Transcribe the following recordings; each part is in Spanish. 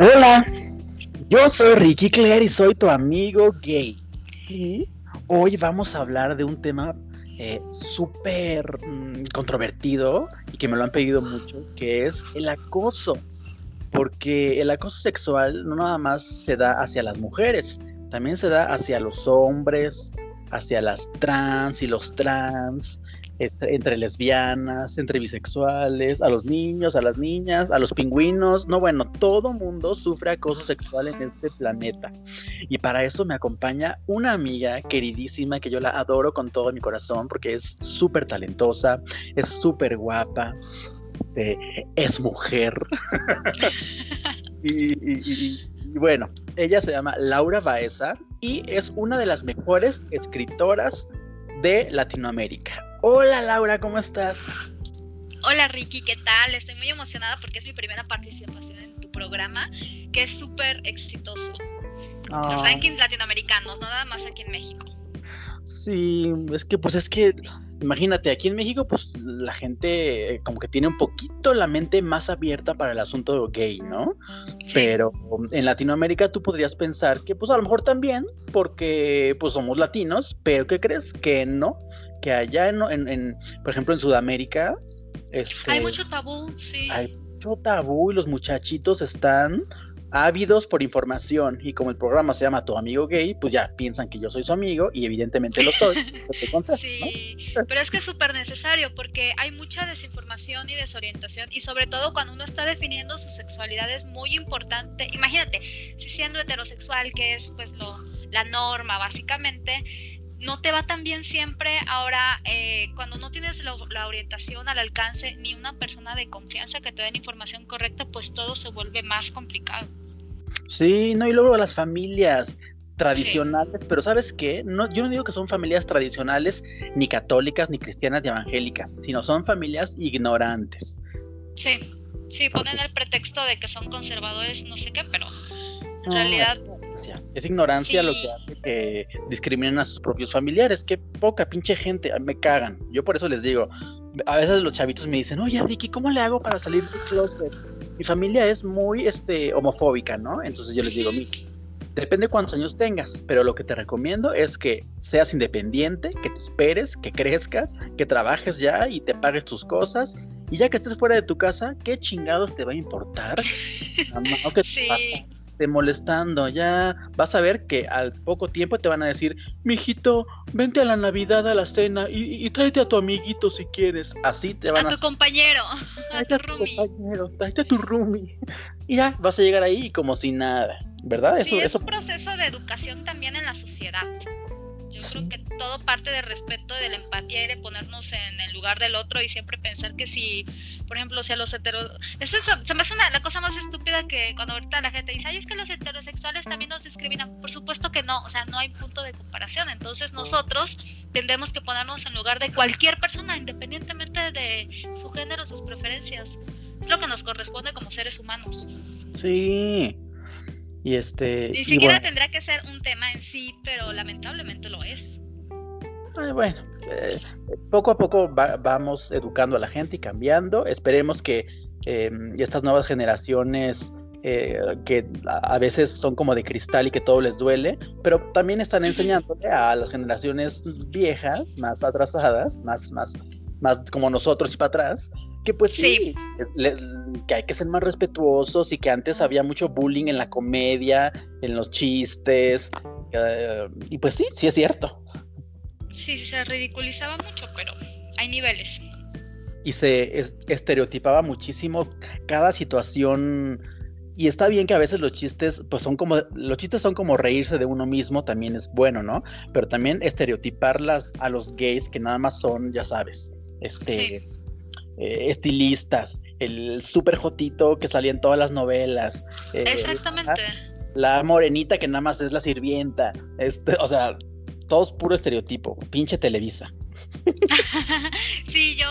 Hola, yo soy Ricky Claire y soy tu amigo gay. Y hoy vamos a hablar de un tema eh, súper mm, controvertido y que me lo han pedido mucho, que es el acoso. Porque el acoso sexual no nada más se da hacia las mujeres, también se da hacia los hombres, hacia las trans y los trans, entre, lesbianas, entre bisexuales, a los niños, a las niñas, a los pingüinos. No, bueno, todo mundo sufre acoso sexual en este planeta. Y para eso me acompaña una amiga queridísima que yo la adoro con todo mi corazón porque es súper talentosa, es súper guapa, este, es mujer. y, bueno, ella se llama Laura Baeza y es una de las mejores escritoras de Latinoamérica. Hola Laura, ¿cómo estás? Hola Ricky, ¿qué tal? Estoy muy emocionada porque es mi primera participación en tu programa, que es súper exitoso. Los ah. rankings latinoamericanos, no nada más aquí en México. Sí, es que pues es que imagínate, aquí en México, pues la gente eh, como que tiene un poquito la mente más abierta para el asunto gay, ¿no? Pero en Latinoamérica tú podrías pensar que pues a lo mejor también, porque pues somos latinos, pero ¿qué crees? Que no, que allá en, por ejemplo, en Sudamérica... Este, hay mucho tabú, sí. Hay mucho tabú y los muchachitos están ávidos por información y como el programa se llama Tu amigo gay, pues ya piensan que yo soy su amigo y evidentemente lo soy. sí, pero es que es súper necesario porque hay mucha desinformación y desorientación y sobre todo cuando uno está definiendo su sexualidad es muy importante. Imagínate, si siendo heterosexual, que es pues lo, la norma básicamente, no te va tan bien siempre. Ahora, eh, cuando no tienes la, orientación al alcance ni una persona de confianza que te den información correcta, pues todo se vuelve más complicado. Sí, no, y luego las familias tradicionales, pero ¿sabes qué? No, yo no digo que son familias tradicionales, ni católicas, ni cristianas, ni evangélicas, sino son familias ignorantes. Sí, sí, ponen el pretexto de que son conservadores, no sé qué, pero en realidad es ignorancia lo que hace que discriminen a sus propios familiares. Qué poca pinche gente, me cagan. Yo por eso les digo, a veces los chavitos me dicen, oye Ricky, ¿cómo le hago para salir del closet? Mi familia es muy este, homofóbica, ¿no? Entonces yo les digo, Miki, depende cuántos años tengas, pero lo que te recomiendo es que seas independiente, que te esperes, que crezcas, que trabajes ya y te pagues tus cosas. Y ya que estés fuera de tu casa, ¿qué chingados te va a importar? No, que sí esté molestando. Ya vas a ver que al poco tiempo te van a decir, mijito, vente a la Navidad a la cena y, tráete a tu amiguito si quieres. Así te van a. A tu compañero, a tu, compañero, tráete a tu roomie. Y ya vas a llegar ahí como si nada, ¿verdad? Sí, es un proceso de educación también en la sociedad. Yo creo que todo parte del respeto, de la empatía y de ponernos en el lugar del otro y siempre pensar que si, por ejemplo, si a los heteros... Eso se me hace la cosa más estúpida que cuando ahorita la gente dice, ay, es que los heterosexuales también nos discriminan. Por supuesto que no, o sea, no hay punto de comparación. Entonces nosotros tendremos que ponernos en lugar de cualquier persona, independientemente de su género, sus preferencias. Es lo que nos corresponde como seres humanos. Sí, y este. Ni siquiera tendrá que ser un tema en sí, pero lamentablemente lo es. bueno, eh, poco a poco vamos educando a la gente y cambiando. Esperemos que em, estas nuevas generaciones eh, que a veces son como de cristal y que todo les duele, pero también están enseñándole a las generaciones viejas, más atrasadas, más, más, más como nosotros y para atrás, que pues sí, que hay que ser más respetuosos y que antes había mucho bullying en la comedia, en los chistes, eh, y pues sí, sí es cierto. Sí, se ridiculizaba mucho, pero hay niveles. Y se estereotipaba muchísimo cada situación. Y está bien que a veces los chistes, pues son como, los chistes son como reírse de uno mismo, también es bueno, ¿no? Pero también estereotiparlas a los gays que nada más son, ya sabes, este, eh, estilistas, el super jotito que salía en todas las novelas. Eh, Exactamente. La, morenita que nada más es la sirvienta. Este, o sea, todos puro estereotipo, pinche Televisa. sí, yo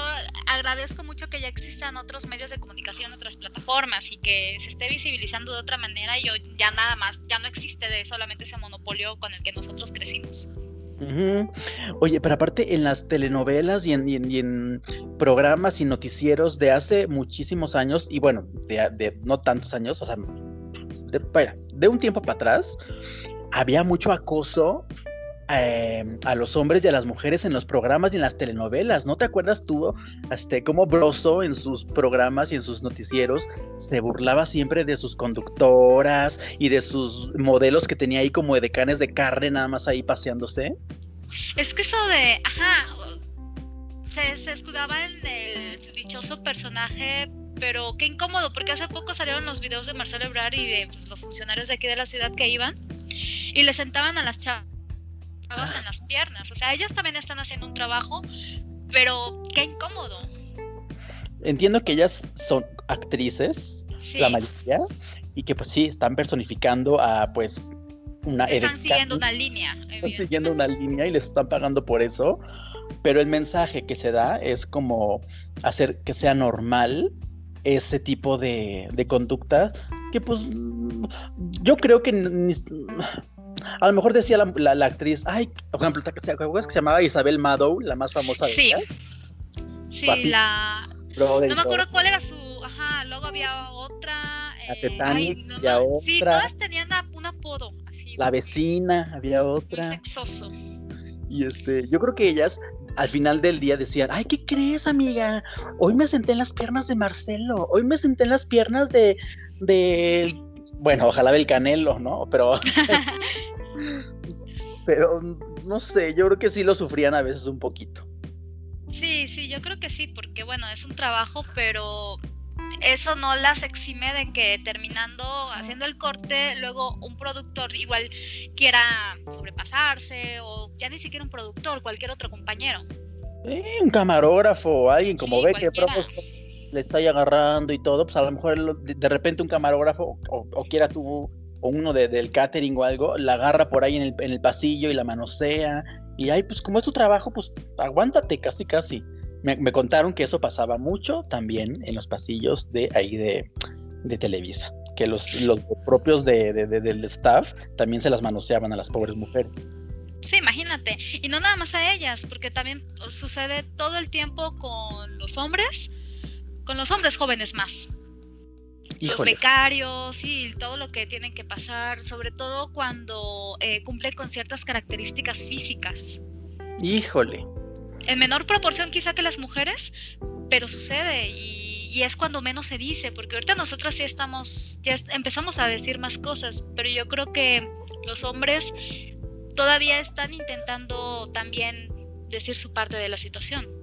agradezco mucho que ya existan otros medios de comunicación, otras plataformas y que se esté visibilizando de otra manera y yo ya nada más, ya no existe de solamente ese monopolio con el que nosotros crecimos. Oye, pero aparte en las telenovelas y en, programas y noticieros de hace muchísimos años, y bueno, de, no tantos años, o sea, de, de un tiempo para atrás, había mucho acoso eh, a los hombres y a las mujeres en los programas y en las telenovelas. ¿No te acuerdas tú, este, cómo Broso en sus programas y en sus noticieros se burlaba siempre de sus conductoras y de sus modelos que tenía ahí como de canes de carne nada más ahí paseándose? Es que eso de, ajá, se, escudaba en el dichoso personaje pero qué incómodo, porque hace poco salieron los videos de Marcelo Ebrard y de pues, los funcionarios de aquí de la ciudad que iban y le sentaban a las chavas en las piernas. O sea, ellas también están haciendo un trabajo, pero qué incómodo. Entiendo que ellas son actrices, la mayoría, y que pues sí, están personificando a pues una... Están siguiendo una línea. Están siguiendo una línea y les están pagando por eso, pero el mensaje que se da es como hacer que sea normal ese tipo de, de conducta que pues yo creo que a lo mejor decía la, la, actriz, ay, por ejemplo, ¿te acuerdas que se llamaba Isabel Madow, la más famosa de Sí, sí, la... no me acuerdo cuál era su... Ajá, luego había otra... La eh... otra. Sí, todas tenían un apodo. Así, la vecina, había otra. Sexoso. Y este, yo creo que ellas al final del día decían, ay, ¿qué crees, amiga? Hoy me senté en las piernas de Marcelo, hoy me senté en las piernas de, de bueno, ojalá del Canelo, ¿no? Pero, pero no sé, yo creo que sí lo sufrían a veces un poquito. Sí, sí, yo creo que sí, porque bueno, es un trabajo, pero eso no las exime de que terminando haciendo el corte, luego un productor igual quiera sobrepasarse o ya ni siquiera un productor, cualquier otro compañero. un camarógrafo, alguien como ve que le está agarrando y todo, pues a lo mejor de, repente un camarógrafo o, quiera tú o uno del catering o algo, la agarra por ahí en el, en el pasillo y la manosea y ahí pues como es tu trabajo, pues aguántate casi casi me, contaron que eso pasaba mucho también en los pasillos de ahí de, Televisa, que los, los propios de, del staff también se las manoseaban a las pobres mujeres. Sí, imagínate. Y no nada más a ellas, porque también sucede todo el tiempo con los hombres, con los hombres jóvenes más. Los becarios y todo lo que tienen que pasar, sobre todo cuando eh, cumplen con ciertas características físicas. Híjole. En menor proporción quizá que las mujeres, pero sucede y, es cuando menos se dice, porque ahorita nosotras sí estamos, ya empezamos a decir más cosas, pero yo creo que los hombres todavía están intentando también decir su parte de la situación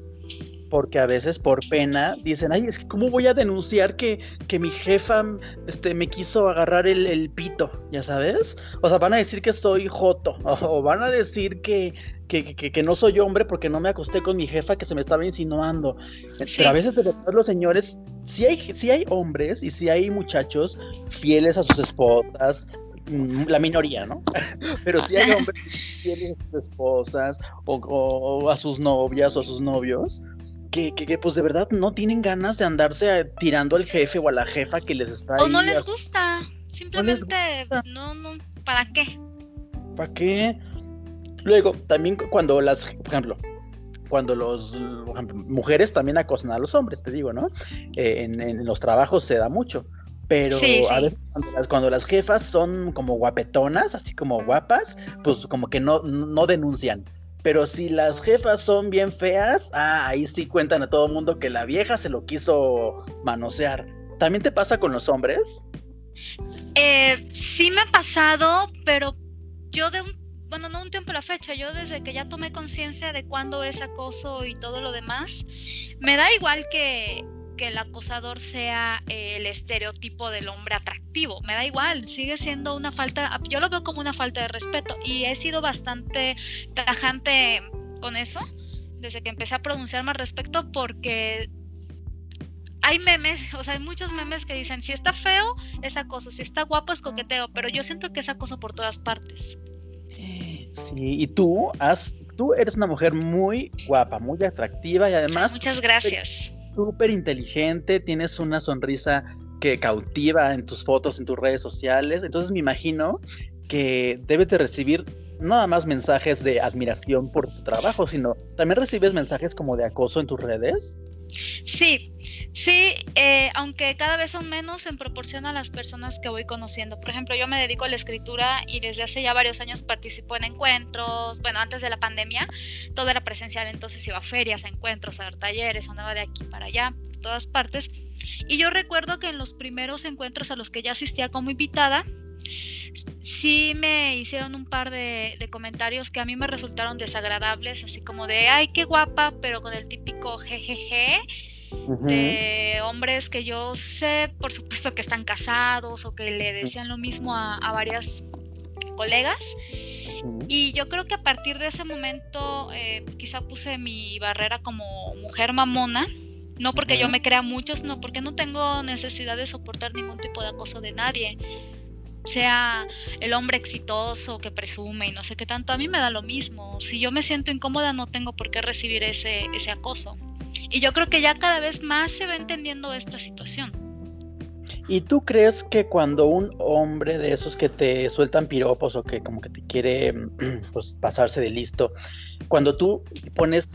porque a veces por pena dicen, ay, es que cómo voy a denunciar que, que mi jefa este, me quiso agarrar el, pito, ya sabes? O sea, van a decir que soy joto, o van a decir que, que, que, no soy hombre porque no me acosté con mi jefa que se me estaba insinuando. Pero a veces de verdad los señores, sí hay, sí hay hombres y sí hay muchachos fieles a sus esposas, mm, la minoría, ¿no? Pero sí hay hombres fieles a sus esposas o, o, a sus novias o a sus novios que, que, pues de verdad no tienen ganas de andarse tirando al jefe o a la jefa que les está O no les gusta, simplemente no, no, ¿para qué? ¿Para qué? Luego, también cuando las, por ejemplo, cuando los mujeres también acosan a los hombres, te digo, ¿no? Eh, en, los trabajos se da mucho. Pero a veces cuando las, jefas son como guapetonas, así como guapas, pues como que no, no denuncian. Pero si las jefas son bien feas, ah, ahí sí cuentan a todo mundo que la vieja se lo quiso manosear. ¿También te pasa con los hombres? Eh, sí me ha pasado, pero yo de un, bueno, no un tiempo a la fecha, yo desde que ya tomé conciencia de cuándo es acoso y todo lo demás, me da igual que que el acosador sea el estereotipo del hombre atractivo. Me da igual, sigue siendo una falta, yo lo veo como una falta de respeto y he sido bastante tajante con eso desde que empecé a pronunciarme al respecto porque hay memes, o sea, hay muchos memes que dicen, si está feo es acoso, si está guapo es coqueteo, pero yo siento que es acoso por todas partes. Sí, y tú has, tú eres una mujer muy guapa, muy atractiva y además... Muchas gracias súper inteligente, tienes una sonrisa que cautiva en tus fotos, en tus redes sociales. Entonces me imagino que debes de recibir nada más mensajes de admiración por tu trabajo, sino también recibes mensajes como de acoso en tus redes. Sí, Sí, eh, aunque cada vez son menos en proporción a las personas que voy conociendo. Por ejemplo, yo me dedico a la escritura y desde hace ya varios años participo en encuentros. Bueno, antes de la pandemia todo era presencial, entonces iba a ferias, encuentros, a dar talleres, andaba de aquí para allá, todas partes. Y yo recuerdo que en los primeros encuentros a los que ya asistía como invitada, sí me hicieron un par de, comentarios que a mí me resultaron desagradables, así como de, ay, qué guapa, pero con el típico jejeje de hombres que yo sé, por supuesto, que están casados o que le decían lo mismo a, varias colegas. Y yo creo que a partir de ese momento eh, quizá puse mi barrera como mujer mamona, no porque yo me crea mucho, sino porque no tengo necesidad de soportar ningún tipo de acoso de nadie. Sea el hombre exitoso que presume y no sé qué tanto, a mí me da lo mismo. Si yo me siento incómoda, no tengo por qué recibir ese, ese acoso. Y yo creo que ya cada vez más se va entendiendo esta situación. ¿Y tú crees que cuando un hombre de esos que te sueltan piropos o que como que te quiere pues, pasarse de listo, cuando tú pones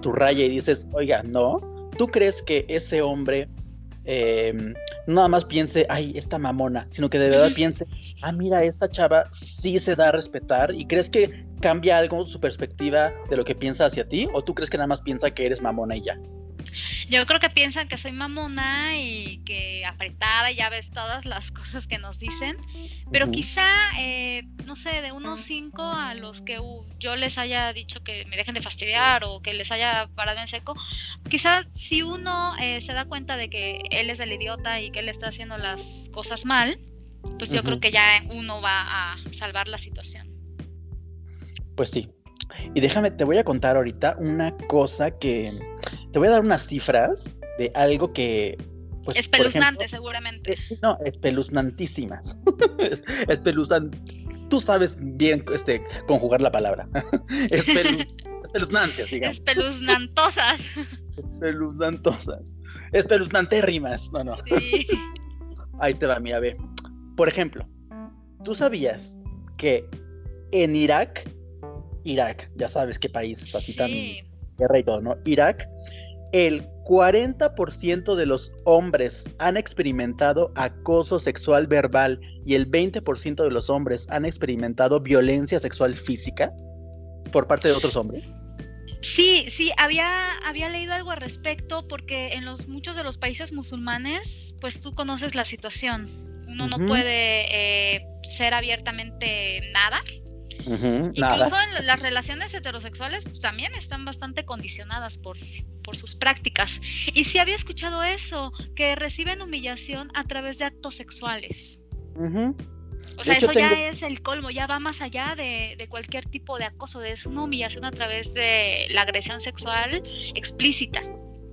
tu raya y dices, oiga, no, ¿tú crees que ese hombre eh, nada más piense, ay, esta mamona, sino que de verdad piense, ah, mira, esta chava sí se da a respetar y crees que cambia algo su perspectiva de lo que piensa hacia ti o tú crees que nada más piensa que eres mamona y ya? Yo creo que piensan que soy mamona y que apretada, ya ves todas las cosas que nos dicen, pero quizá, eh, no sé, de unos cinco a los que yo les haya dicho que me dejen de fastidiar o que les haya parado en seco, quizá si uno eh, se da cuenta de que él es el idiota y que él está haciendo las cosas mal, pues yo creo que ya uno va a salvar la situación. Pues sí, y déjame, te voy a contar ahorita una cosa que. Te voy a dar unas cifras de algo que. Pues, Espeluznante, seguramente. Eh, no, espeluznantísimas. Espeluznante. Tú sabes bien este, conjugar la palabra. espeluznantes, digamos. Espeluznantosas. Espeluznantosas. Espeluznantérrimas. No, no. Sí. Ahí te va, mira, ve. Por ejemplo, ¿tú sabías que en Irak Irak, ya sabes qué país está así tan guerra y todo, ¿no? Irak, el 40% de los hombres han experimentado acoso sexual verbal y el 20% de los hombres han experimentado violencia sexual física por parte de otros hombres. Sí, sí, había, había leído algo al respecto porque en los muchos de los países musulmanes, pues tú conoces la situación. Uno no puede eh, ser abiertamente nada, Incluso en las relaciones heterosexuales pues, también están bastante condicionadas por, por sus prácticas. Y sí había escuchado eso, que reciben humillación a través de actos sexuales. O sea, eso ya es el colmo, ya va más allá de, de, cualquier tipo de acoso, es una humillación a través de la agresión sexual explícita.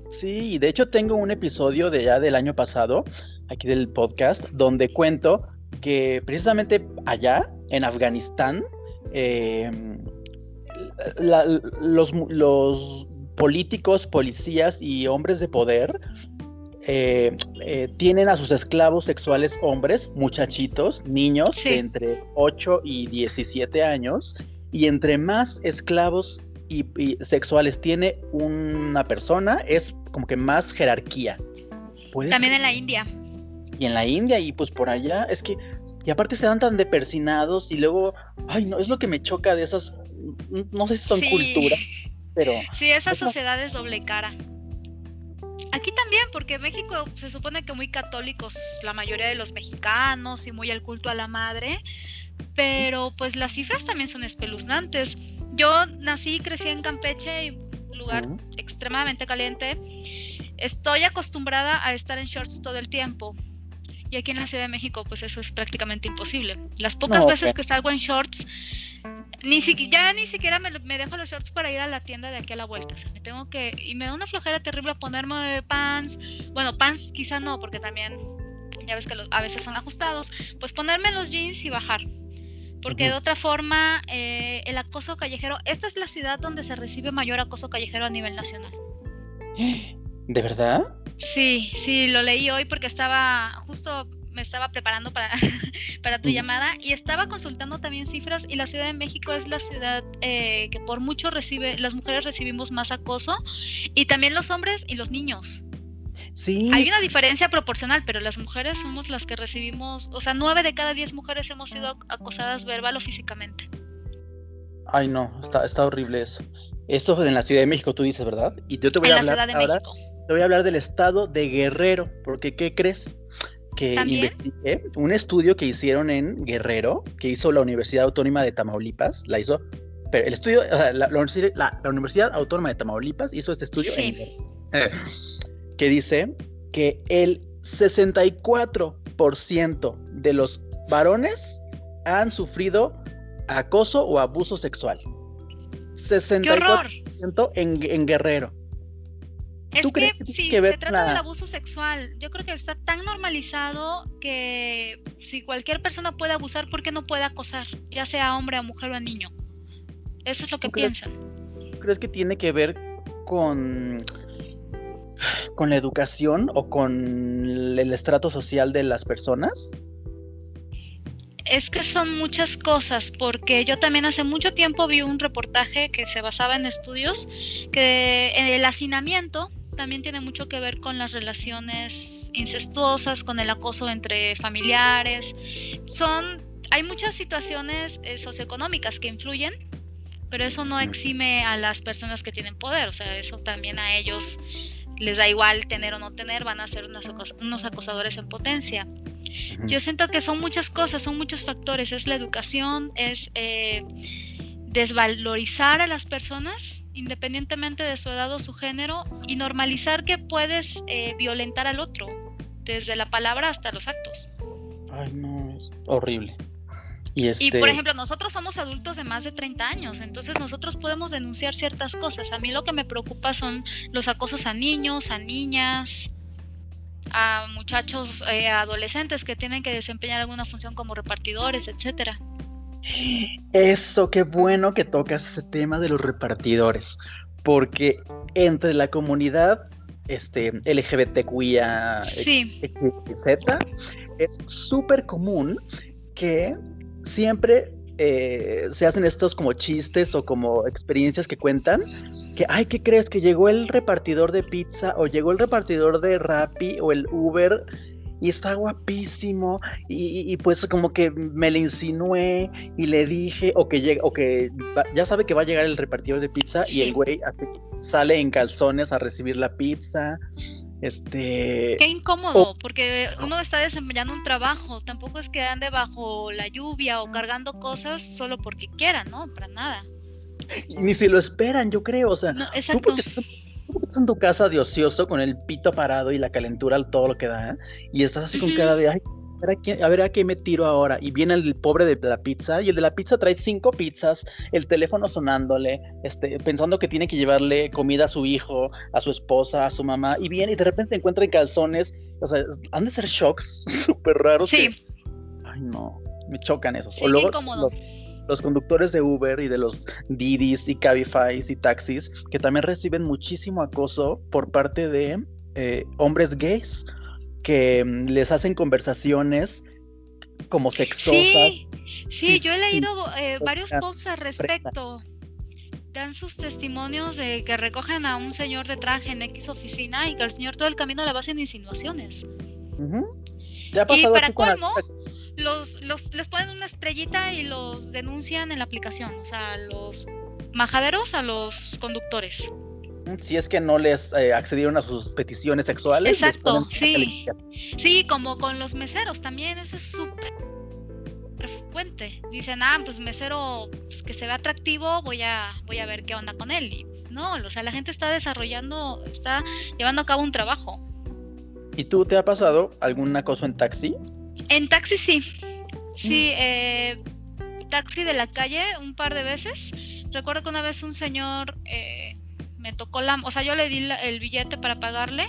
Sí, de hecho tengo un episodio de ya del año pasado, aquí del podcast, donde cuento que precisamente allá, en Afganistán, eh, los, los, políticos, policías y hombres de poder eh, eh, tienen a sus esclavos sexuales hombres, muchachitos, niños de entre 8 y 17 años, y entre más esclavos y, sexuales tiene una persona, es como que más jerarquía. También en la India. Y en la India, y pues por allá, es que y aparte se dan tan depersinados y luego, ay, no, es lo que me choca de esas, no sé si son cultura, pero... Sí, esa sociedad es doble cara. Aquí también, porque México se supone que muy católicos la mayoría de los mexicanos y muy al culto a la madre, pero pues las cifras también son espeluznantes. Yo nací y crecí en Campeche, un lugar extremadamente caliente. Estoy acostumbrada a estar en shorts todo el tiempo. Y aquí en la Ciudad de México, pues eso es prácticamente imposible. Las pocas veces que salgo en shorts, ni ya ni siquiera me, dejo los shorts para ir a la tienda de aquí a la vuelta. me tengo que, y me da una flojera terrible ponerme pants. Bueno, pants quizá no, porque también, ya ves que a veces son ajustados. Pues ponerme los jeans y bajar. Porque de otra forma, eh, el acoso callejero, esta es la ciudad donde se recibe mayor acoso callejero a nivel nacional. ¿De verdad? Sí, sí, lo leí hoy porque estaba justo me estaba preparando para, para tu llamada y estaba consultando también cifras y la Ciudad de México es la ciudad eh, que por mucho recibe, las mujeres recibimos más acoso y también los hombres y los niños. Sí. Hay una diferencia proporcional, pero las mujeres somos las que recibimos, o sea, nueve de cada diez mujeres hemos sido acosadas verbal o físicamente. Ay, no, está, está horrible eso. Esto en la Ciudad de México, tú dices, ¿verdad? Y yo te voy en a la hablar Ciudad de ahora, México. Te voy a hablar del estado de Guerrero, porque ¿qué crees? Que ¿También? investigué un estudio que hicieron en Guerrero, que hizo la Universidad Autónoma de Tamaulipas, la hizo, pero el estudio, o sea, la, la universidad, la- la Universidad Autónoma de Tamaulipas hizo este estudio en Sí. Eh, que dice que el 64% de los varones han sufrido acoso o abuso sexual. ¡Qué 64% horror! en, en Guerrero. Es ¿Tú que que sí, que se trata la- del abuso sexual. Yo creo que está tan normalizado que si cualquier persona puede abusar, ¿por qué no puede acosar? Ya sea hombre, o mujer o a niño. Eso es lo que piensan. ¿Crees que tiene que ver con, con la educación o con el estrato social de las personas? Es que son muchas cosas, porque yo también hace mucho tiempo vi un reportaje que se basaba en estudios que el hacinamiento también tiene mucho que ver con las relaciones incestuosas, con el acoso entre familiares. Son, hay muchas situaciones eh, socioeconómicas que influyen, pero eso no exime a las personas que tienen poder, o sea, eso también a ellos les da igual tener o no tener, van a ser unas acos- unos acosadores en potencia. Yo siento que son muchas cosas, son muchos factores. Es la educación, es eh, desvalorizar a las personas independientemente de su edad o su género y normalizar que puedes eh, violentar al otro, desde la palabra hasta los actos. Ay, no, es horrible. Y, este, Y por ejemplo, nosotros somos adultos de más de 30 años, entonces nosotros podemos denunciar ciertas cosas. A mí lo que me preocupa son los acosos a niños, a niñas, a muchachos, eh, adolescentes que tienen que desempeñar alguna función como repartidores, etcétera. Eso, qué bueno que tocas ese tema de los repartidores, porque entre la comunidad este, LGBTQIA Sí, Z, es súper común que siempre eh, se hacen estos como chistes o como experiencias que cuentan, que, ay, ¿qué crees? Que llegó el repartidor de pizza o llegó el repartidor de Rappi o el Uber y está guapísimo y, pues como que me le insinué y le dije o que llega o que va- ya sabe que va a llegar el repartidor de pizza y el güey sale en calzones a recibir la pizza este qué incómodo, porque uno está desempeñando un trabajo, tampoco es que ande bajo la lluvia o cargando cosas solo porque quiera, ¿no? Para nada. y ni si lo esperan yo creo o sea No, exacto. tú porque en tu casa de ocioso con el pito parado y la calentura todo lo que da y estás así con cara de ay a ver, a qué, a ver a qué me tiro ahora. Y viene el pobre de la pizza, y el de la pizza trae cinco pizzas, el teléfono sonándole, este, pensando que tiene que llevarle comida a su hijo, a su esposa, a su mamá, y viene y de repente encuentra en calzones. O sea, han de ser shocks súper raros. Sí. que- Ay, no, me chocan esos. Sí, qué incómodo. Los, los conductores de Uber y de los Didis y Cabify y taxis, que también reciben muchísimo acoso por parte de eh, hombres gays que mm, les hacen conversaciones como sexosas. Sí, sí, yo he leído eh, varios posts al respecto. Dan sus testimonios de que recogen a un señor de traje en X oficina y que el señor todo el camino le va haciendo insinuaciones. ¿Te ha Y pasado para a ti con colmo, los, los, les ponen una estrellita y los denuncian en la aplicación, o sea, los majaderos a los conductores. Si es que no les eh, accedieron a sus peticiones sexuales. les Exacto, sí. Sí, como con los meseros también, eso es súper frecuente. Dicen, ah, pues mesero pues, que se ve atractivo, voy a, voy a ver qué onda con él. Y no, o sea, la gente está desarrollando, está llevando a cabo un trabajo. ¿Y tú te ha pasado algún acoso en taxi? En taxi sí, sí, eh, taxi de la calle un par de veces. Recuerdo que una vez un señor eh, me tocó la, o sea, yo le di la- el billete para pagarle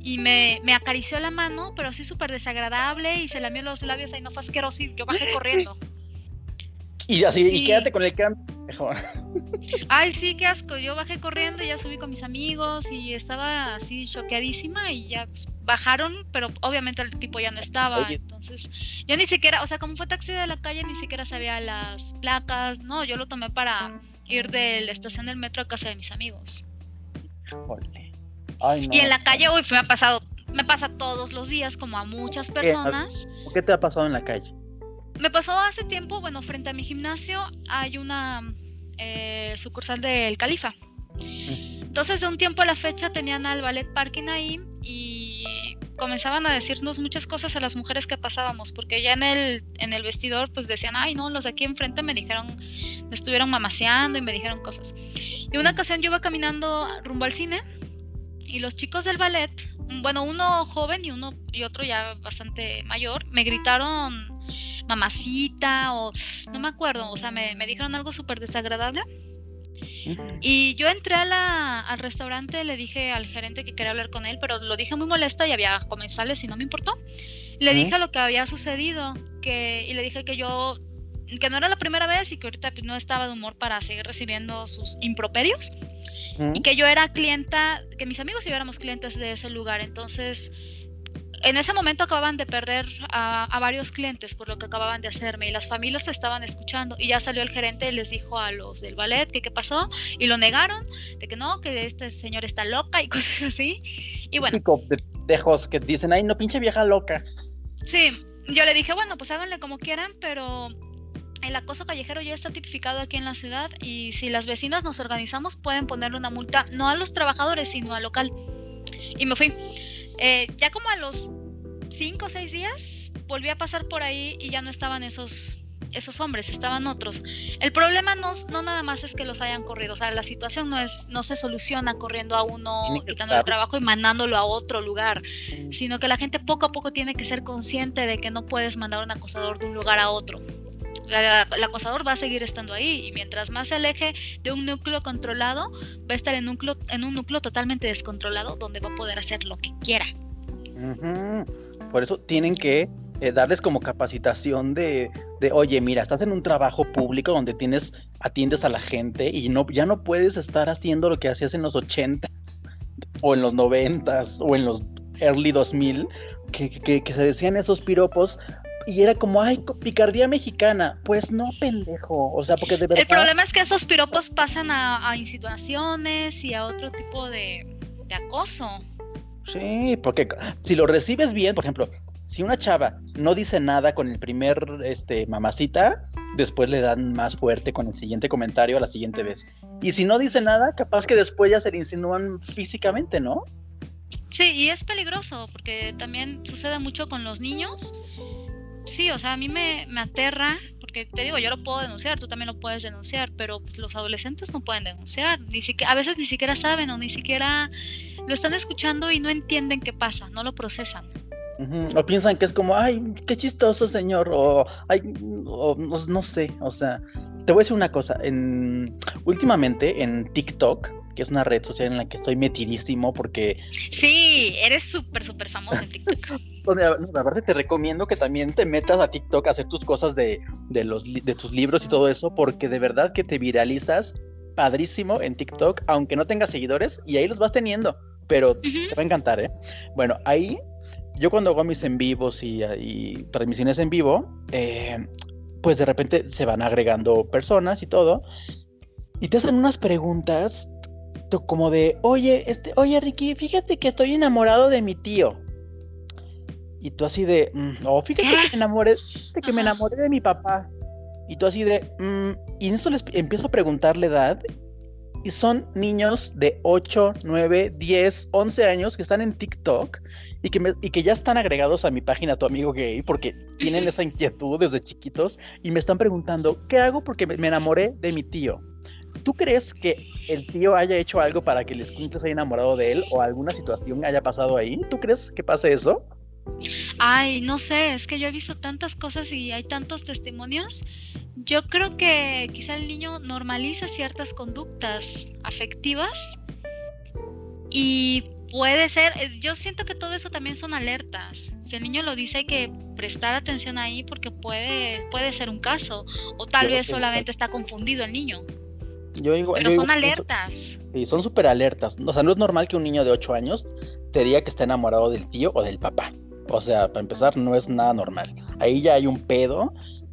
y me, me acarició la mano, pero así súper desagradable y se lamió los labios ahí no fue asqueroso y yo bajé corriendo. Y así, y quédate con el cambio. Mejor. Ay, sí, qué asco. Yo bajé corriendo, ya subí con mis amigos y estaba así choqueadísima y ya pues, bajaron, pero obviamente el tipo ya no estaba. Oye. Entonces, yo ni siquiera, o sea, como fue taxi de la calle, ni siquiera sabía las placas. No, yo lo tomé para ir de la estación del metro a casa de mis amigos. Ay, no. Y en la calle, uy, me ha pasado Me pasa todos los días, como a muchas personas. ¿Por qué te ha pasado en la calle? Me pasó hace tiempo, bueno, frente a mi gimnasio hay una eh, sucursal del Califa. Entonces, de un tiempo a la fecha tenían al ballet parking ahí y comenzaban a decirnos muchas cosas a las mujeres que pasábamos, porque ya en el, en el vestidor pues decían, ay no, los de aquí enfrente me dijeron, me estuvieron mamaseando y me dijeron cosas. Y una ocasión yo iba caminando rumbo al cine y los chicos del ballet, bueno, uno joven y uno y otro ya bastante mayor, me gritaron mamacita o no me acuerdo, o sea, me, me dijeron algo súper desagradable. Y yo entré a la, al restaurante, le dije al gerente que quería hablar con él, pero lo dije muy molesta y había comensales y no me importó. Le dije lo que había sucedido que, y le dije que yo, que no era la primera vez y que ahorita no estaba de humor para seguir recibiendo sus improperios. Y que yo era clienta, que mis amigos y yo éramos clientes de ese lugar. Entonces, en ese momento acababan de perder a, varios clientes por lo que acababan de hacerme y las familias estaban escuchando y ya salió el gerente y les dijo a los del ballet que qué pasó y lo negaron, de que no, que este señor está loca y cosas así. Y bueno. De dejos que dicen, ay, no, pinche vieja loca. Sí, yo le dije, bueno, pues háganle como quieran, pero el acoso callejero ya está tipificado aquí en la ciudad y si las vecinas nos organizamos pueden ponerle una multa no a los trabajadores, sino al local. Y me fui. Eh, ya como a los cinco o seis días volví a pasar por ahí y ya no estaban esos, esos hombres, estaban otros. El problema no, no nada más es que los hayan corrido, o sea, la situación no, es, no se soluciona corriendo a uno, quitándole el trabajo y mandándolo a otro lugar, sino que la gente poco a poco tiene que ser consciente de que no puedes mandar a un acosador de un lugar a otro. El acosador va a seguir estando ahí y mientras más se aleje de un núcleo controlado, va a estar en, núcleo, en un núcleo totalmente descontrolado donde va a poder hacer lo que quiera. Por eso tienen que eh, darles como capacitación de, de, oye, mira, estás en un trabajo público donde tienes, atiendes a la gente y no, ya no puedes estar haciendo lo que hacías en los ochentas o en los noventas o en los early 2000, que, que, que se decían esos piropos y era como, ay, picardía mexicana. Pues no, pendejo. O sea, porque de verdad. El problema es que esos piropos pasan a, a insinuaciones y a otro tipo de, de acoso. Sí, porque si lo recibes bien, por ejemplo, si una chava no dice nada con el primer este mamacita, después le dan más fuerte con el siguiente comentario a la siguiente vez. Y si no dice nada, capaz que después ya se le insinúan físicamente, ¿no? Sí, y es peligroso porque también sucede mucho con los niños. Sí, o sea, a mí me, me aterra porque te digo, yo lo puedo denunciar, tú también lo puedes denunciar, pero pues, los adolescentes no pueden denunciar, ni siquiera, a veces ni siquiera saben o ni siquiera lo están escuchando y no entienden qué pasa, no lo procesan. O piensan que es como, ay, qué chistoso señor, o, ay, no, sé, o sea, te voy a decir una cosa, en, últimamente en TikTok, que es una red social en la que estoy metidísimo porque... Sí, eres súper, súper famoso en TikTok. aparte te recomiendo que también te metas a TikTok a hacer tus cosas de, de, los, de tus libros y todo eso, porque de verdad que te viralizas padrísimo en TikTok, aunque no tengas seguidores, y ahí los vas teniendo pero te va a encantar, ¿eh? Bueno, ahí yo cuando hago mis en vivos y, transmisiones en vivo, eh, pues de repente se van agregando personas y todo, y te hacen unas preguntas como de, oye, este, oye Ricky, fíjate que estoy enamorado de mi tío. Y tú así de, mm, oh, fíjate que me enamoré, de que me enamoré de mi papá. Y tú así de, mm", y en eso les empiezo a preguntar la edad y son niños de 8, 9, 10, 11 años que están en TikTok y que, y que ya están agregados a mi página Tu Amigo Gay porque tienen esa inquietud desde chiquitos y me están preguntando, ¿qué hago? Porque me, enamoré de mi tío. ¿Tú crees que el tío haya hecho algo para que el escuincle se haya enamorado de él o alguna situación haya pasado ahí? ¿Tú crees que pase eso? Ay, no sé, es que yo he visto tantas cosas y hay tantos testimonios yo creo que quizá el niño normaliza ciertas conductas afectivas y puede ser, eh, yo siento que todo eso también son alertas. Si el niño lo dice hay que prestar atención ahí porque puede, puede ser un caso o tal vez solamente está confundido el niño. Yo Pero son alertas. Sí, son súper alertas. O sea, no es normal que un niño de 8 años te diga que está enamorado del tío o del papá. O sea, para empezar, no es nada normal. Ahí ya hay un pedo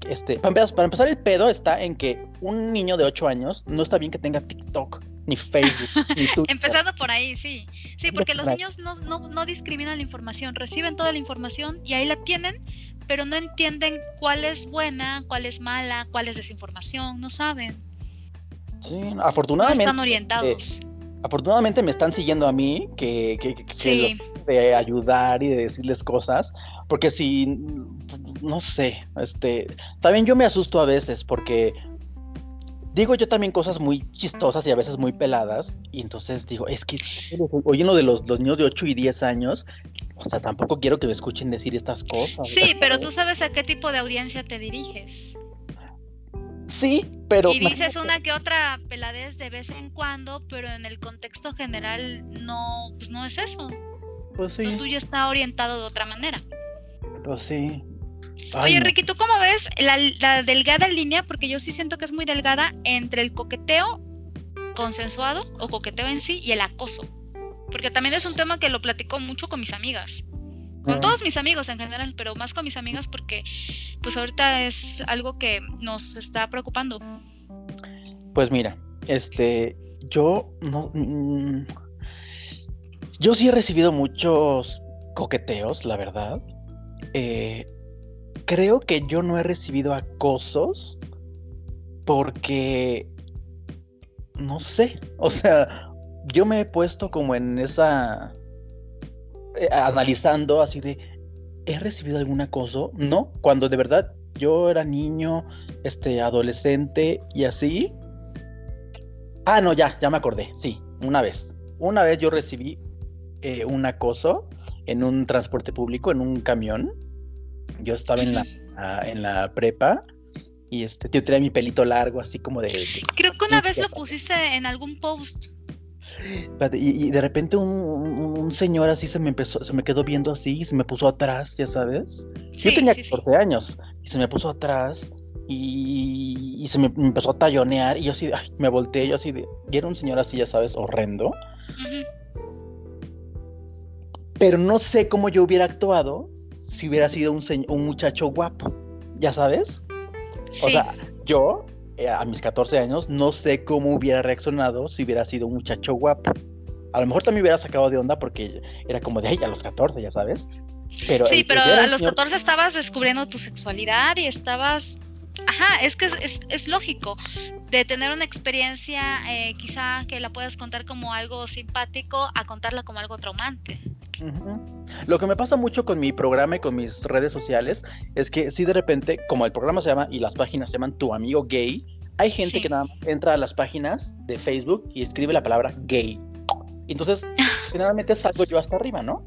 este, para empezar, el pedo está en que un niño de 8 años no está bien que tenga TikTok. ni Facebook, ni Twitter. Empezando por ahí, sí. Sí, porque los niños no, no, no discriminan la información, reciben toda la información y ahí la tienen, pero no entienden cuál es buena, cuál es mala, cuál es desinformación, no saben. Sí, afortunadamente. No están orientados. Eh, afortunadamente me están siguiendo a mí, que, que, que de ayudar y de decirles cosas, porque si, no sé, este, también yo me asusto a veces porque digo yo también cosas muy chistosas y a veces muy peladas, y entonces digo, es que oye uno de los, los niños de 8 y 10 años, o sea, tampoco quiero que me escuchen decir estas cosas. Sí, pero tú sabes a qué tipo de audiencia te diriges. Sí, pero... Y dices una que otra peladez de vez en cuando, pero en el contexto general no, pues no es eso. Pues sí. Lo tuyo está orientado de otra manera. Pues sí. Oye, Ricky, ¿tú cómo ves la, la, delgada línea? Porque yo sí siento que es muy delgada entre el coqueteo consensuado o coqueteo en sí y el acoso. Porque también es un tema que lo platico mucho con mis amigas. Con todos mis amigos en general, pero más con mis amigas porque pues ahorita es algo que nos está preocupando. Pues mira, este, yo no... Mm, yo sí he recibido muchos coqueteos, la verdad. Eh, creo que yo no he recibido acosos porque... No sé, o sea, yo me he puesto como en esa eh, analizando así de, ¿he recibido algún acoso? No, cuando de verdad yo era niño, este, adolescente y así. Ah, no, ya, ya me acordé, sí, una vez. Una vez yo recibí eh, un acoso en un transporte público, en un camión. Yo estaba en la, en la prepa y este, yo tenía mi pelito largo, así como de... Creo que una vez lo pusiste en algún post. Y, de repente un, señor así se me empezó, se me quedó viendo así y se me puso atrás, ya sabes. yo tenía 14 años y se me puso atrás y, se me empezó a tallonear y yo así, me volteé, yo así, de, y era un señor así, ya sabes, horrendo. Pero no sé cómo yo hubiera actuado si hubiera sido un, un muchacho guapo, ya sabes. O sea, yo a mis 14 años, no sé cómo hubiera reaccionado si hubiera sido un muchacho guapo. A lo mejor también hubiera sacado de onda porque era como de, ay, a los 14, ya sabes. Pero sí, pero a los 14 estabas descubriendo tu sexualidad y estabas... Ajá, es que es, es, lógico de tener una experiencia eh, quizá que la puedas contar como algo simpático a contarla como algo traumante. Lo que me pasa mucho con mi programa y con mis redes sociales es que si de repente, como el programa se llama y las páginas se llaman Tu Amigo Gay, hay gente que nada más entra a las páginas de Facebook y escribe la palabra gay. Entonces, generalmente salgo yo hasta arriba, ¿no?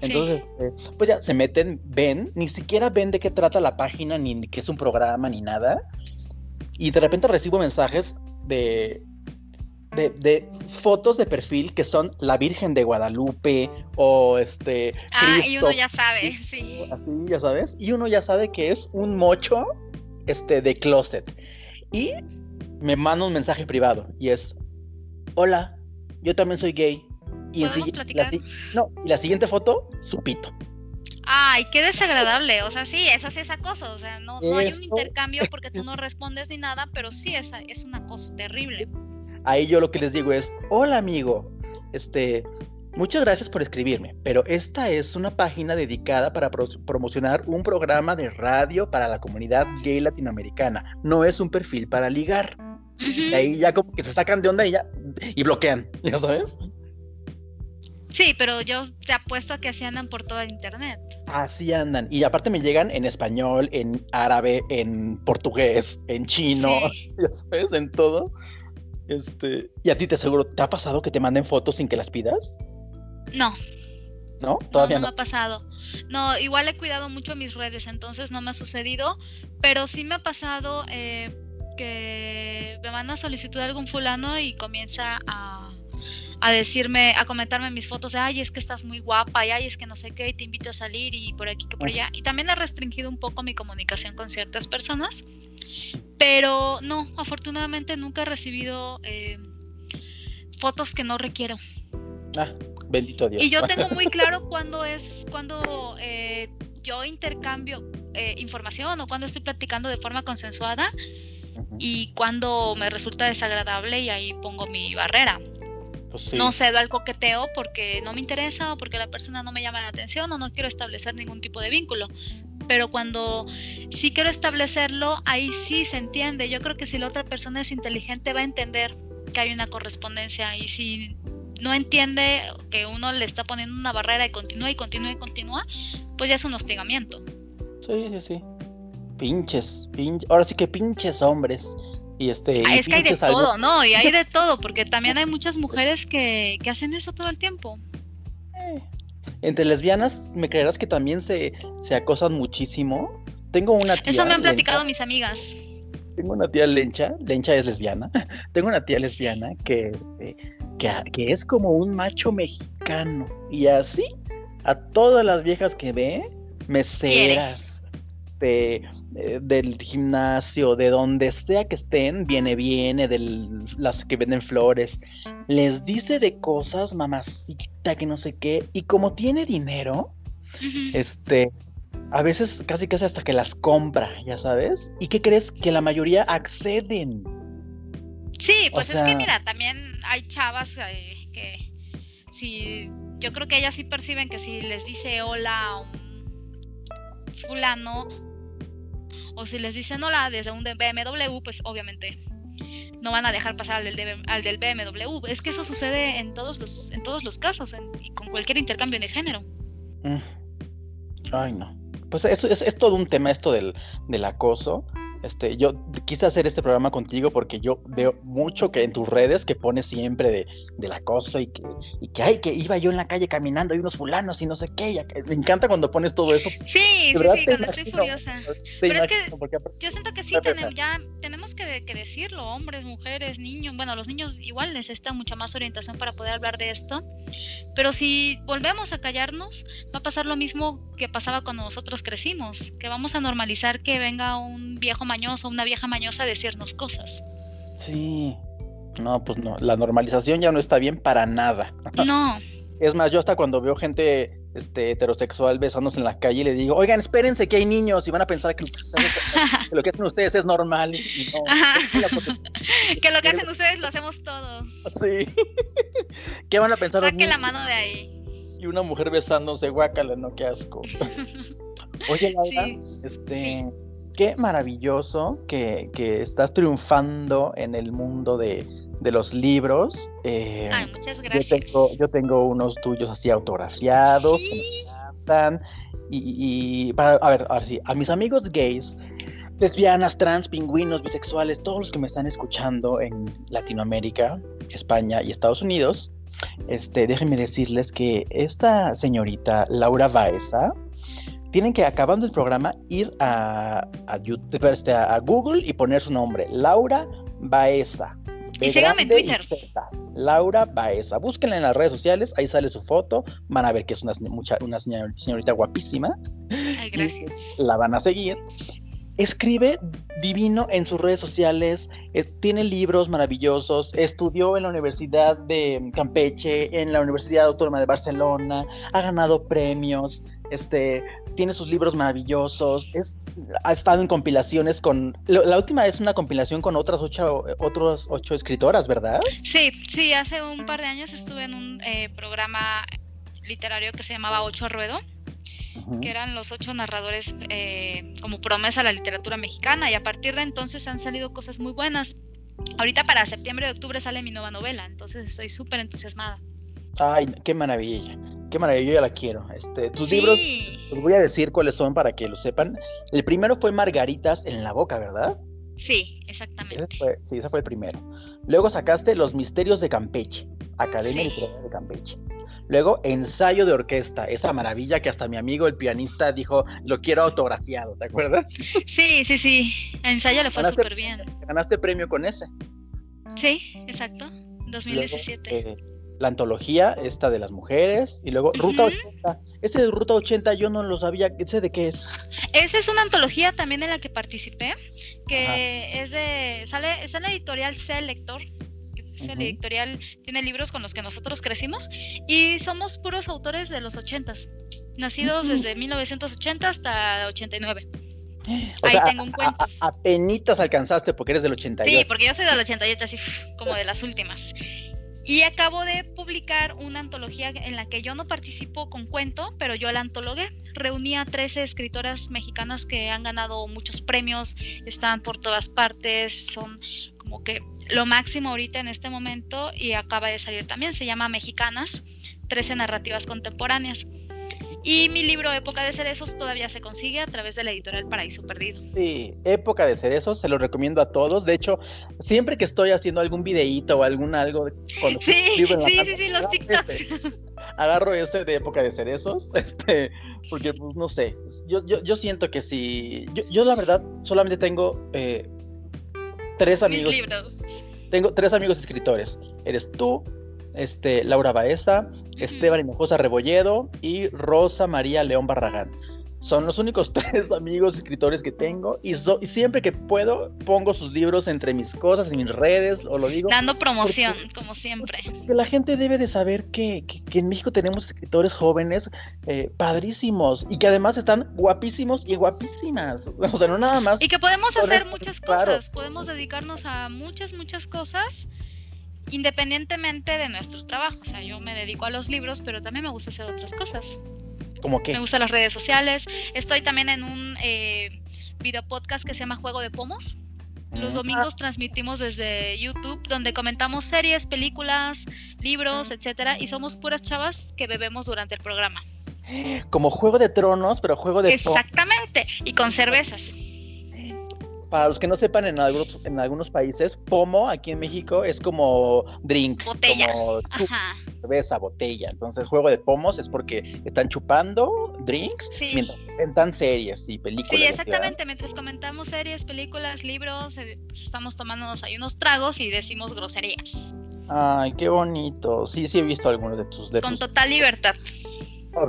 Entonces, eh, pues ya se meten, ven, ni siquiera ven de qué trata la página, ni que es un programa, ni nada. Y de repente recibo mensajes de de, fotos de perfil que son la Virgen de Guadalupe o este. Ah, y uno ya sabe, sí. Así, ya sabes. Y uno ya sabe que es un mocho este, de closet. Y me manda un mensaje privado y es: Hola, yo también soy gay. Y ¿Podemos platicar? no, y la siguiente foto, su pito. Ay, qué desagradable. O sea, sí, eso sí es acoso. O sea, no, no hay un intercambio porque tú no respondes ni nada, pero sí es, es un acoso terrible ahí yo lo que les digo es, hola amigo, este, muchas gracias por escribirme, pero esta es una página dedicada para promocionar un programa de radio para la comunidad gay latinoamericana, no es un perfil para ligar. Y ahí ya como que se sacan de onda y ya, y bloquean, ¿ya sabes? Sí, pero yo te apuesto a que así andan por todo el internet. Así andan. Y aparte me llegan en español, en árabe, en portugués, en chino, ya sabes, en todo. Este, ¿y a ti te aseguro, te ha pasado que te manden fotos sin que las pidas? No. ¿No? Todavía no, no, me ha pasado. No, igual he cuidado mucho mis redes, entonces no me ha sucedido, pero sí me ha pasado eh, que me manda solicitud de algún fulano y comienza a, a decirme, a comentarme mis fotos de, ay, es que estás muy guapa, y ay, es que no sé qué, y te invito a salir y por aquí que por allá. Y también he restringido un poco mi comunicación con ciertas personas pero no, afortunadamente nunca he recibido eh, fotos que no requiero. Ah, bendito Dios. Y yo tengo muy claro cuando es, cuando eh, yo intercambio eh, información o cuando estoy platicando de forma consensuada y cuando me resulta desagradable y ahí pongo mi barrera. Pues No cedo al coqueteo porque no me interesa o porque la persona no me llama la atención o no quiero establecer ningún tipo de vínculo. Pero cuando sí quiero establecerlo, ahí sí se entiende. Yo creo que si la otra persona es inteligente va a entender que hay una correspondencia y si no entiende que uno le está poniendo una barrera y continúa y continúa y continúa, pues ya es un hostigamiento. Sí, sí, sí. Pinches, pinches. Ahora sí que pinches hombres. Y este. Ah, y es que hay de algo- todo, ¿no? Y hay de todo, porque también hay muchas mujeres que, que hacen eso todo el tiempo. Eh, Entre lesbianas, ¿me creerás que también se, se acosan muchísimo? Tengo una tía. Eso me han lencha, platicado mis amigas. Tengo una tía lencha. Lencha es lesbiana. Tengo una tía lesbiana que, este, que, que es como un macho mexicano. Y así, a todas las viejas que ve, meseras, este, eh, del gimnasio, de donde sea que estén, viene, viene, de las que venden flores, les dice de cosas, mamacita, que no sé qué, y como tiene dinero, este, a veces casi casi hasta que las compra, ya sabes, ¿y qué crees? Que la mayoría acceden. Sí, O pues es que mira, también hay chavas eh, que si yo creo que ellas sí perciben que si les dice hola a un fulano o si les dicen hola desde un BMW, pues obviamente no van a dejar pasar al del, al del BMW. Es que eso sucede en todos los en todos los casos y con cualquier intercambio de género. Mm. Ay, no. Pues es, es todo un tema esto del, del acoso. Este, yo quise hacer este programa contigo porque yo veo mucho que en tus redes que pones siempre de, del acoso y que, y que ay, que iba yo en la calle caminando y unos fulanos y no sé qué. me encanta cuando pones todo eso. Sí, De sí, sí, cuando estoy imagino, furiosa. te Pero es que porque Yo siento que sí, Espérate, tenem- ya tenemos que, que decirlo, hombres, mujeres, niños. Bueno, los niños igual necesitan mucha más orientación para poder hablar de esto. Pero si volvemos a callarnos, va a pasar lo mismo que pasaba cuando nosotros crecimos, que vamos a normalizar que venga un viejo mañoso, una vieja mañosa a decirnos cosas. Sí. No, pues no, la normalización ya no está bien para nada. No, Es más, yo hasta cuando veo gente este, heterosexual besándose en la calle le digo, oigan, espérense que hay niños y van a pensar que lo que, hacen ustedes es normal y, y no. Es que lo que hacen ustedes lo hacemos todos. Sí. ¿Qué van a pensar? Saque la mano de ahí. Y una mujer besándose, guácala, no, qué asco. Oye, Laura, Sí. este, sí. Qué maravilloso que, que estás triunfando en el mundo de, de los libros. Eh, Ay, muchas yo, gracias. tengo, yo tengo unos tuyos así autografiados. que me Sí. encantan. Y, y- para, a ver, ahora sí, a mis amigos gays, lesbianas, trans, pingüinos, bisexuales, todos los que me están escuchando en Latinoamérica, España y Estados Unidos, este, déjenme decirles que esta señorita Laura Baeza tienen que, acabando el programa, ir a, a, YouTube, este, a Google y poner su nombre, Laura Baeza. Y síganme en Twitter. Laura Baeza. Búsquenla en las redes sociales, ahí sale su foto. Van a ver que es una, mucha, una señor- señorita guapísima. Ay, gracias. La van a seguir. Escribe divino en sus redes sociales, tiene libros maravillosos, estudió en la Universidad de Campeche, en la Universidad Autónoma de Barcelona, ha ganado premios, este, tiene sus libros maravillosos, es, ha estado en compilaciones con, lo- la última es una compilación con otras ocho, otros ocho escritoras, ¿verdad? Sí, sí, hace un par de años estuve en un eh, programa literario que se llamaba Ocho a Ruedo, que eran los ocho narradores eh, como promesa a la literatura mexicana y a partir de entonces han salido cosas muy buenas. Ahorita para septiembre y octubre sale mi nueva novela, entonces estoy súper entusiasmada. Ay, qué maravilla, qué maravilla, yo ya la quiero. Este, tus sí, libros, os voy a decir cuáles son para que lo sepan. El primero fue Margaritas en la boca, ¿verdad? sí, Ese exactamente. fue- sí, ese fue el primero. Luego sacaste Los Misterios de Campeche, Academia Sí. Literaria de Campeche. Luego Ensayo de Orquesta, esa maravilla que hasta mi amigo el pianista dijo, lo quiero autografiado, ¿te acuerdas? Sí, sí, sí, a ensayo le fue súper bien. Ganaste premio con ese. Sí, exacto, Luego, 2017. eh, la antología, esta de las mujeres, y luego Ruta Ujú. 80. Este de Ruta 80 yo no lo sabía, ¿ese de qué es? Esa es una antología también en la que participé, que es de, sale, está en la editorial Selector, que es la Ujú. editorial, tiene libros con los que nosotros crecimos, y somos puros autores de los ochentas, nacidos Ujú. desde 1980 hasta 89. Ahí tengo un cuento. Apenitas alcanzaste porque eres del 88. Sí, porque yo soy del 88, así como de las últimas. Y acabo de publicar una antología en la que yo no participo con cuento, pero yo la antologué. Reuní a 13 escritoras mexicanas que han ganado muchos premios, están por todas partes, son como que lo máximo ahorita en este momento y acaba de salir también, se llama Mexicanas, 13 narrativas contemporáneas. Y mi libro Época de Cerezos todavía se consigue a través de la editorial Paraíso Perdido. Sí, Época de Cerezos, se lo recomiendo a todos. De hecho, siempre que estoy haciendo algún videíto o algún algo, cuando sí, sí, sí, sí, los TikToks. Este, agarro este de Época de Cerezos, este, porque pues, no sé, yo, yo, yo siento que si, yo, yo la verdad solamente tengo eh, tres amigos. Mis libros. Tengo tres amigos escritores. Eres tú, este, Laura Baeza, Esteban Hinojosa Rebolledo y Rosa María León Barragán. Son los únicos tres amigos escritores que tengo y, siempre que puedo pongo sus libros entre mis cosas, en mis redes, o lo digo. Dando promoción, como siempre. La gente debe de saber que, en México tenemos escritores jóvenes eh, padrísimos y que además están guapísimos y guapísimas. O sea, no nada más. Y que podemos hacer muchas cosas, podemos dedicarnos a muchas, muchas cosas independientemente de nuestro trabajo. O sea, yo me dedico a los libros, pero también me gusta hacer otras cosas. ¿Cómo qué? Me gustan las redes sociales. Estoy también en un eh, video podcast que se llama Juego de Pomos. Los mm. domingos transmitimos desde YouTube, donde comentamos series, películas, libros, etcétera, y somos puras chavas que bebemos durante el programa. Como Juego de Tronos, pero Juego de Exactamente, y con cervezas. Para los que no sepan, en algunos, en algunos países, pomo aquí en México es como drink. Botella. Como cerveza, botella. Entonces, juego de pomos es porque están chupando drinks mientras comentan series y películas. Sí, exactamente. Mientras comentamos series, películas, libros, eh, pues, estamos tomándonos ahí unos tragos y decimos groserías. Ay, qué bonito. Sí, sí he visto algunos de tus... De Con total libertad.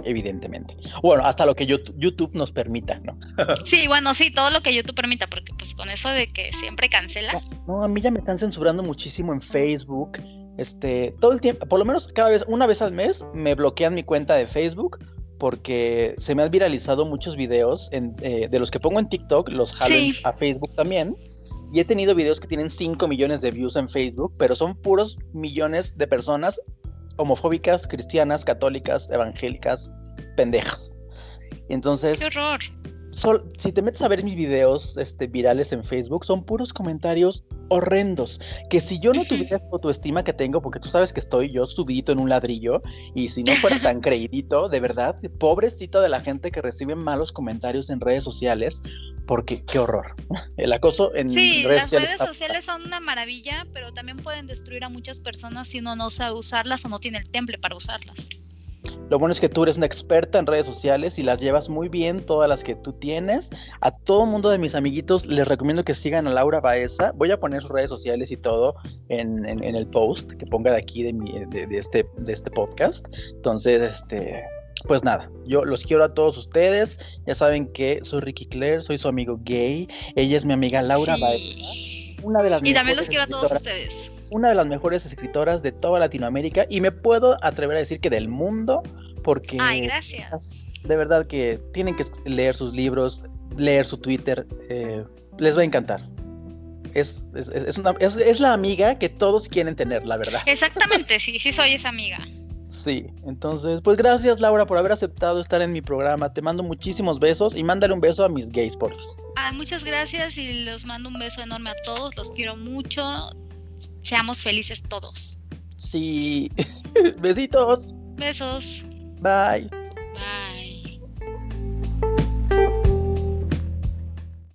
Evidentemente. Bueno, hasta lo que YouTube nos permita, ¿no? sí, bueno, sí, todo lo que YouTube permita, porque pues con eso de que siempre cancela. No, a mí ya me están censurando muchísimo en Facebook. Este, todo el tiempo, por lo menos cada vez, una vez al mes, me bloquean mi cuenta de Facebook porque se me han viralizado muchos videos eh, de los que pongo en TikTok, los jalo a Facebook también. Y he tenido videos que tienen 5 millones de views en Facebook, pero son puros millones de personas homofóbicas, cristianas, católicas, evangélicas, pendejas. Entonces. ¡Qué horror! Si te metes a ver mis videos este, virales en Facebook, son puros comentarios horrendos. Que si yo no tuviera esta autoestima que tengo, porque tú sabes que estoy yo subidito en un ladrillo, y si no fuera tan creidito, de verdad, pobrecito de la gente que recibe malos comentarios en redes sociales, porque qué horror. El acoso en sí, redes las redes sociales son una maravilla, pero también pueden destruir a muchas personas si uno no sabe usarlas o no tiene el temple para usarlas. Lo bueno es que tú eres una experta en redes sociales y las llevas muy bien, todas las que tú tienes. A todo mundo de mis amiguitos les recomiendo que sigan a Laura Baeza. Voy a poner sus redes sociales y todo en, el post que ponga de aquí de, mi, de, este, de este podcast. Entonces, este, pues nada, yo los quiero a todos ustedes. Ya saben que soy Ricky Claire, soy su amigo gay. Ella es mi amiga Laura Baeza. Una de las y también los quiero a todos ustedes. Una de las mejores escritoras de toda Latinoamérica y me puedo atrever a decir que del mundo, porque. Ay, gracias. De verdad que tienen que leer sus libros, leer su Twitter. Eh, les va a encantar. Es, es, es, una, es, la amiga que todos quieren tener, la verdad. Exactamente, sí, sí soy esa amiga. Sí, entonces, pues gracias Laura por haber aceptado estar en mi programa. Te mando muchísimos besos y mándale un beso a mis gays por Ah, muchas gracias y los mando un beso enorme a todos. Los quiero mucho. Seamos felices todos. Sí. Besitos. Besos. Bye. Bye.